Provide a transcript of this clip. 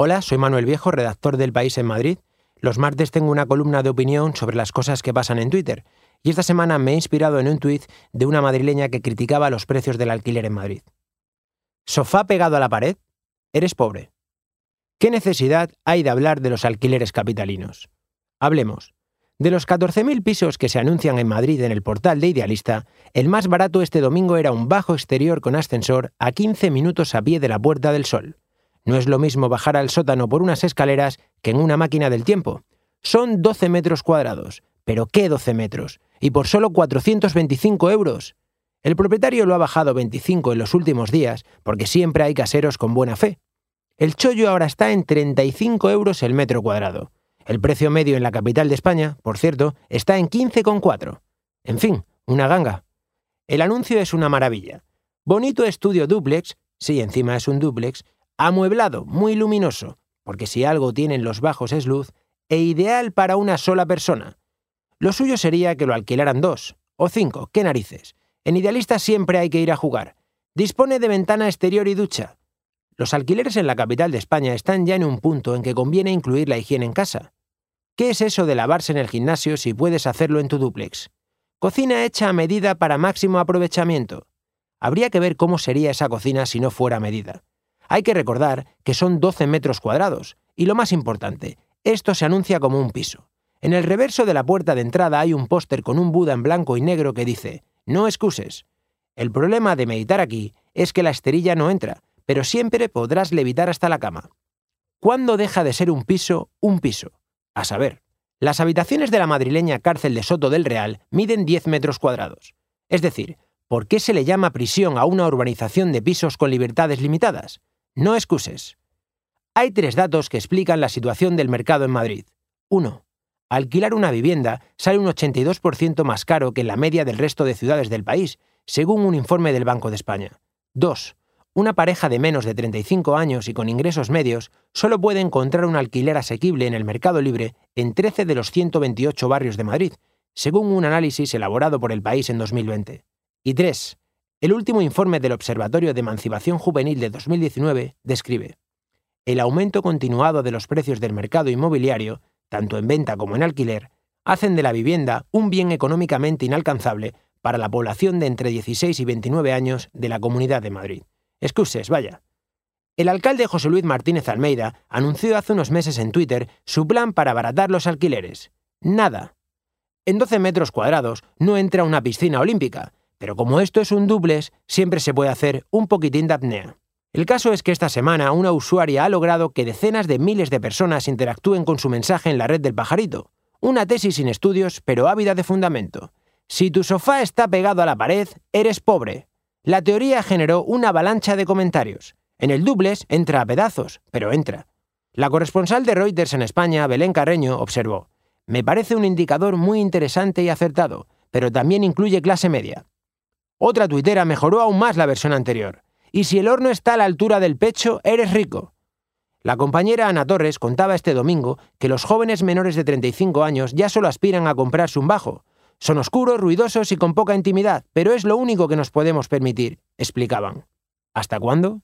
Hola, soy Manuel Viejo, redactor del País en Madrid. Los martes tengo una columna de opinión sobre las cosas que pasan en Twitter. Y esta semana me he inspirado en un tuit de una madrileña que criticaba los precios del alquiler en Madrid. ¿Sofá pegado a la pared? Eres pobre. ¿Qué necesidad hay de hablar de los alquileres capitalinos? Hablemos. De los 14.000 pisos que se anuncian en Madrid en el portal de Idealista, el más barato este domingo era un bajo exterior con ascensor a 15 minutos a pie de la Puerta del Sol. No es lo mismo bajar al sótano por unas escaleras que en una máquina del tiempo. Son 12 metros cuadrados. ¿Pero qué 12 metros? Y por solo 425 euros. El propietario lo ha bajado 25 en los últimos días porque siempre hay caseros con buena fe. El chollo ahora está en 35 euros el metro cuadrado. El precio medio en la capital de España, por cierto, está en 15,4. En fin, una ganga. El anuncio es una maravilla. Bonito estudio duplex, sí, encima es un duplex, amueblado, muy luminoso, porque si algo tienen los bajos es luz, e ideal para una sola persona. Lo suyo sería que lo alquilaran dos, o cinco, qué narices. En Idealista siempre hay que ir a jugar. Dispone de ventana exterior y ducha. Los alquileres en la capital de España están ya en un punto en que conviene incluir la higiene en casa. ¿Qué es eso de lavarse en el gimnasio si puedes hacerlo en tu duplex? Cocina hecha a medida para máximo aprovechamiento. Habría que ver cómo sería esa cocina si no fuera medida. Hay que recordar que son 12 metros cuadrados, y lo más importante, esto se anuncia como un piso. En el reverso de la puerta de entrada hay un póster con un Buda en blanco y negro que dice, no excuses. El problema de meditar aquí es que la esterilla no entra, pero siempre podrás levitar hasta la cama. ¿Cuándo deja de ser un piso un piso? A saber, las habitaciones de la madrileña cárcel de Soto del Real miden 10 metros cuadrados. Es decir, ¿por qué se le llama prisión a una urbanización de pisos con libertades limitadas? No excuses. Hay tres datos que explican la situación del mercado en Madrid. 1. Alquilar una vivienda sale un 82% más caro que en la media del resto de ciudades del país, según un informe del Banco de España. 2. Una pareja de menos de 35 años y con ingresos medios solo puede encontrar un alquiler asequible en el mercado libre en 13 de los 128 barrios de Madrid, según un análisis elaborado por el país en 2020. Y 3. El último informe del Observatorio de Emancipación Juvenil de 2019 describe el aumento continuado de los precios del mercado inmobiliario, tanto en venta como en alquiler, hacen de la vivienda un bien económicamente inalcanzable para la población de entre 16 y 29 años de la Comunidad de Madrid. Excuses, vaya. El alcalde José Luis Martínez Almeida anunció hace unos meses en Twitter su plan para abaratar los alquileres. Nada. En 12 metros cuadrados no entra una piscina olímpica, pero como esto es un duples, siempre se puede hacer un poquitín de apnea. El caso es que esta semana una usuaria ha logrado que decenas de miles de personas interactúen con su mensaje en la red del pajarito. Una tesis sin estudios, pero ávida de fundamento. Si tu sofá está pegado a la pared, eres pobre. La teoría generó una avalancha de comentarios. En el duples entra a pedazos, pero entra. La corresponsal de Reuters en España, Belén Carreño, observó, me parece un indicador muy interesante y acertado, pero también incluye clase media. Otra tuitera mejoró aún más la versión anterior. Y si el horno está a la altura del pecho, eres rico. La compañera Ana Torres contaba este domingo que los jóvenes menores de 35 años ya solo aspiran a comprarse un bajo. Son oscuros, ruidosos y con poca intimidad, pero es lo único que nos podemos permitir, explicaban. ¿Hasta cuándo?